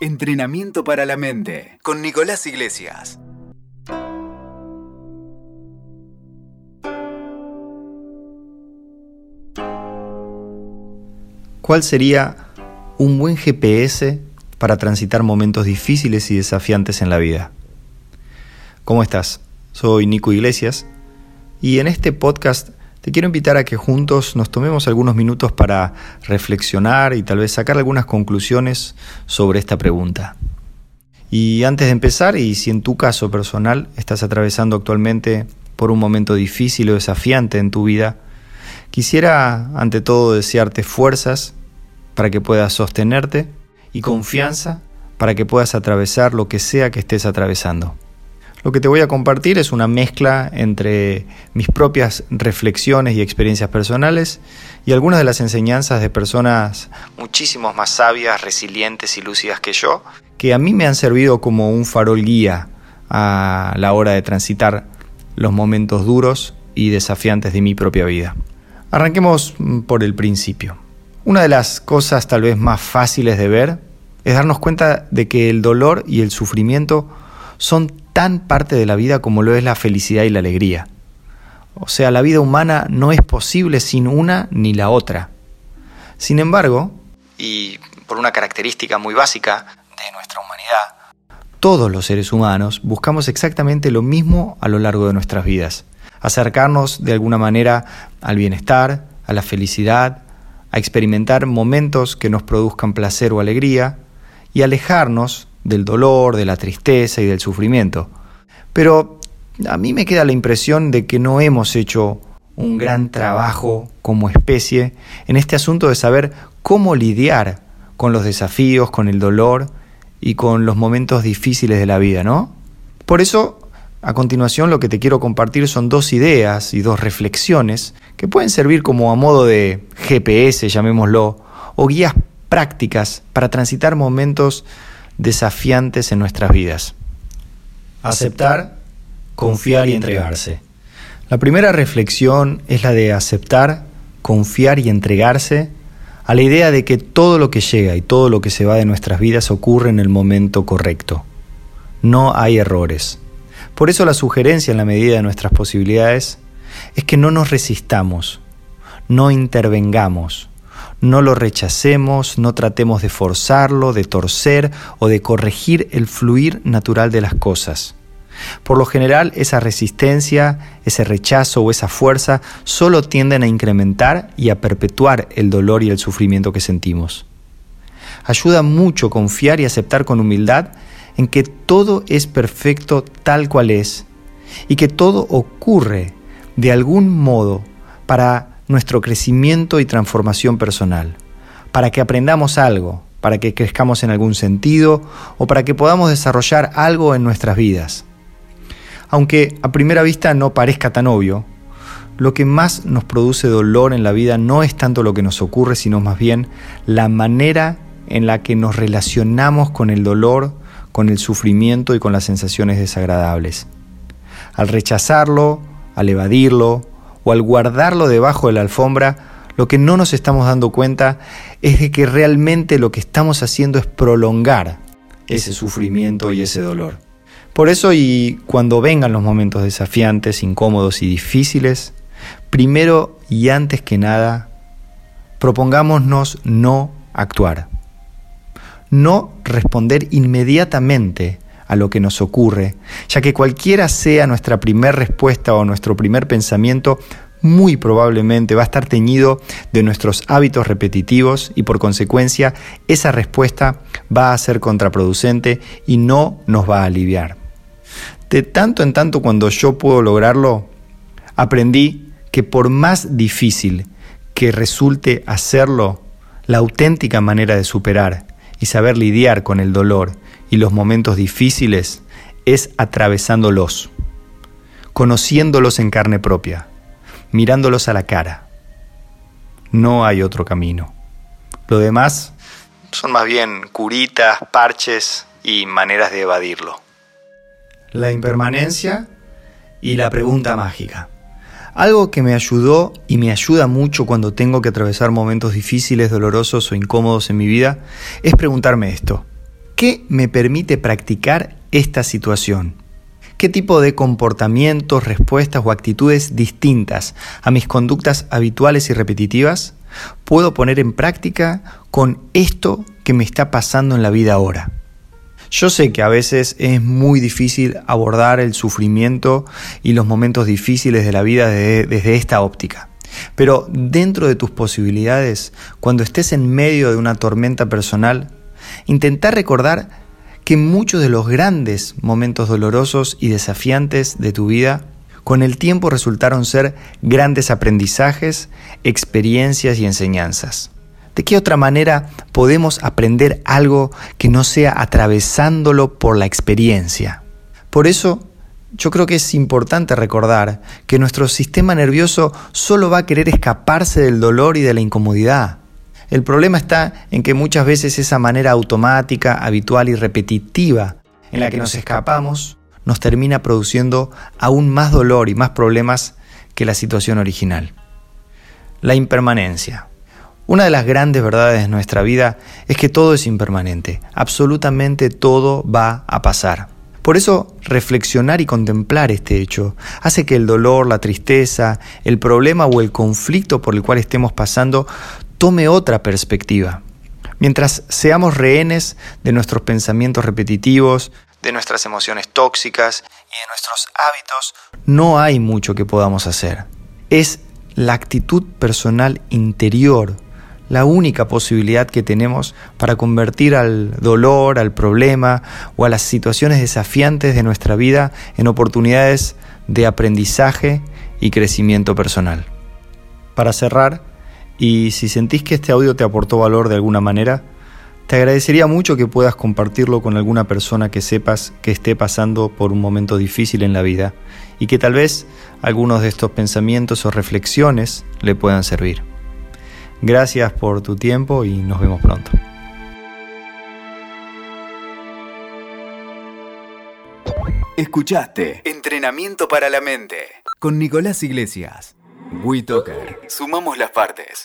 Entrenamiento para la mente con Nicolás Iglesias. ¿Cuál sería un buen GPS para transitar momentos difíciles y desafiantes en la vida? ¿Cómo estás? Soy Nico Iglesias y en este podcast te quiero invitar a que juntos nos tomemos algunos minutos para reflexionar y tal vez sacar algunas conclusiones sobre esta pregunta. Y antes de empezar, y si en tu caso personal estás atravesando actualmente por un momento difícil o desafiante en tu vida, quisiera ante todo desearte fuerzas para que puedas sostenerte y confianza para que puedas atravesar lo que sea que estés atravesando. Lo que te voy a compartir es una mezcla entre mis propias reflexiones y experiencias personales y algunas de las enseñanzas de personas muchísimo más sabias, resilientes y lúcidas que yo, que a mí me han servido como un farol guía a la hora de transitar los momentos duros y desafiantes de mi propia vida. Arranquemos por el principio. Una de las cosas tal vez más fáciles de ver es darnos cuenta de que el dolor y el sufrimiento son tan parte de la vida como lo es la felicidad y la alegría. O sea, la vida humana no es posible sin una ni la otra. Sin embargo, y por una característica muy básica de nuestra humanidad, todos los seres humanos buscamos exactamente lo mismo a lo largo de nuestras vidas. Acercarnos de alguna manera al bienestar, a la felicidad, a experimentar momentos que nos produzcan placer o alegría y alejarnos del dolor, de la tristeza y del sufrimiento. Pero a mí me queda la impresión de que no hemos hecho un gran trabajo como especie en este asunto de saber cómo lidiar con los desafíos, con el dolor y con los momentos difíciles de la vida, ¿no? Por eso, a continuación lo que te quiero compartir son dos ideas y dos reflexiones que pueden servir como a modo de GPS, llamémoslo, o guías prácticas para transitar momentos desafiantes en nuestras vidas. Aceptar, confiar y entregarse. La primera reflexión es la de aceptar, confiar y entregarse a la idea de que todo lo que llega y todo lo que se va de nuestras vidas ocurre en el momento correcto. No hay errores. Por eso la sugerencia en la medida de nuestras posibilidades es que no nos resistamos, no intervengamos, no lo rechacemos, no tratemos de forzarlo, de torcer o de corregir el fluir natural de las cosas. Por lo general, esa resistencia, ese rechazo o esa fuerza solo tienden a incrementar y a perpetuar el dolor y el sufrimiento que sentimos. Ayuda mucho confiar y aceptar con humildad en que todo es perfecto tal cual es y que todo ocurre de algún modo para nuestro crecimiento y transformación personal, para que aprendamos algo, para que crezcamos en algún sentido o para que podamos desarrollar algo en nuestras vidas. Aunque a primera vista no parezca tan obvio, lo que más nos produce dolor en la vida no es tanto lo que nos ocurre, sino más bien la manera en la que nos relacionamos con el dolor, con el sufrimiento y con las sensaciones desagradables. Al rechazarlo, al evadirlo, o al guardarlo debajo de la alfombra, lo que no nos estamos dando cuenta es de que realmente lo que estamos haciendo es prolongar ese sufrimiento y ese dolor. Por eso y cuando vengan los momentos desafiantes, incómodos y difíciles, primero y antes que nada, propongámonos no actuar. No responder inmediatamente a lo que nos ocurre, ya que cualquiera sea nuestra primera respuesta o nuestro primer pensamiento, muy probablemente va a estar teñido de nuestros hábitos repetitivos y por consecuencia esa respuesta va a ser contraproducente y no nos va a aliviar. De tanto en tanto cuando yo puedo lograrlo, aprendí que por más difícil que resulte hacerlo, la auténtica manera de superar y saber lidiar con el dolor y los momentos difíciles es atravesándolos, conociéndolos en carne propia, mirándolos a la cara. No hay otro camino. Lo demás son más bien curitas, parches y maneras de evadirlo. La impermanencia y la pregunta mágica. Algo que me ayudó y me ayuda mucho cuando tengo que atravesar momentos difíciles, dolorosos o incómodos en mi vida es preguntarme esto. ¿Qué me permite practicar esta situación? ¿Qué tipo de comportamientos, respuestas o actitudes distintas a mis conductas habituales y repetitivas puedo poner en práctica con esto que me está pasando en la vida ahora? Yo sé que a veces es muy difícil abordar el sufrimiento y los momentos difíciles de la vida desde, esta óptica. Pero dentro de tus posibilidades, cuando estés en medio de una tormenta personal, intentar recordar que muchos de los grandes momentos dolorosos y desafiantes de tu vida con el tiempo resultaron ser grandes aprendizajes, experiencias y enseñanzas. ¿De qué otra manera podemos aprender algo que no sea atravesándolo por la experiencia? Por eso, yo creo que es importante recordar que nuestro sistema nervioso solo va a querer escaparse del dolor y de la incomodidad. El problema está en que muchas veces esa manera automática, habitual y repetitiva en la que nos escapamos nos termina produciendo aún más dolor y más problemas que la situación original. La impermanencia. Una de las grandes verdades de nuestra vida es que todo es impermanente, absolutamente todo va a pasar. Por eso, reflexionar y contemplar este hecho hace que el dolor, la tristeza, el problema o el conflicto por el cual estemos pasando tome otra perspectiva. Mientras seamos rehenes de nuestros pensamientos repetitivos, de nuestras emociones tóxicas y de nuestros hábitos, no hay mucho que podamos hacer. Es la actitud personal interior la única posibilidad que tenemos para convertir al dolor, al problema o a las situaciones desafiantes de nuestra vida en oportunidades de aprendizaje y crecimiento personal. Para cerrar, y si sentís que este audio te aportó valor de alguna manera, te agradecería mucho que puedas compartirlo con alguna persona que sepas que esté pasando por un momento difícil en la vida y que tal vez algunos de estos pensamientos o reflexiones le puedan servir. Gracias por tu tiempo y nos vemos pronto. Escuchaste Entrenamiento para la Mente con Nicolás Iglesias. WeToker. Sumamos las partes.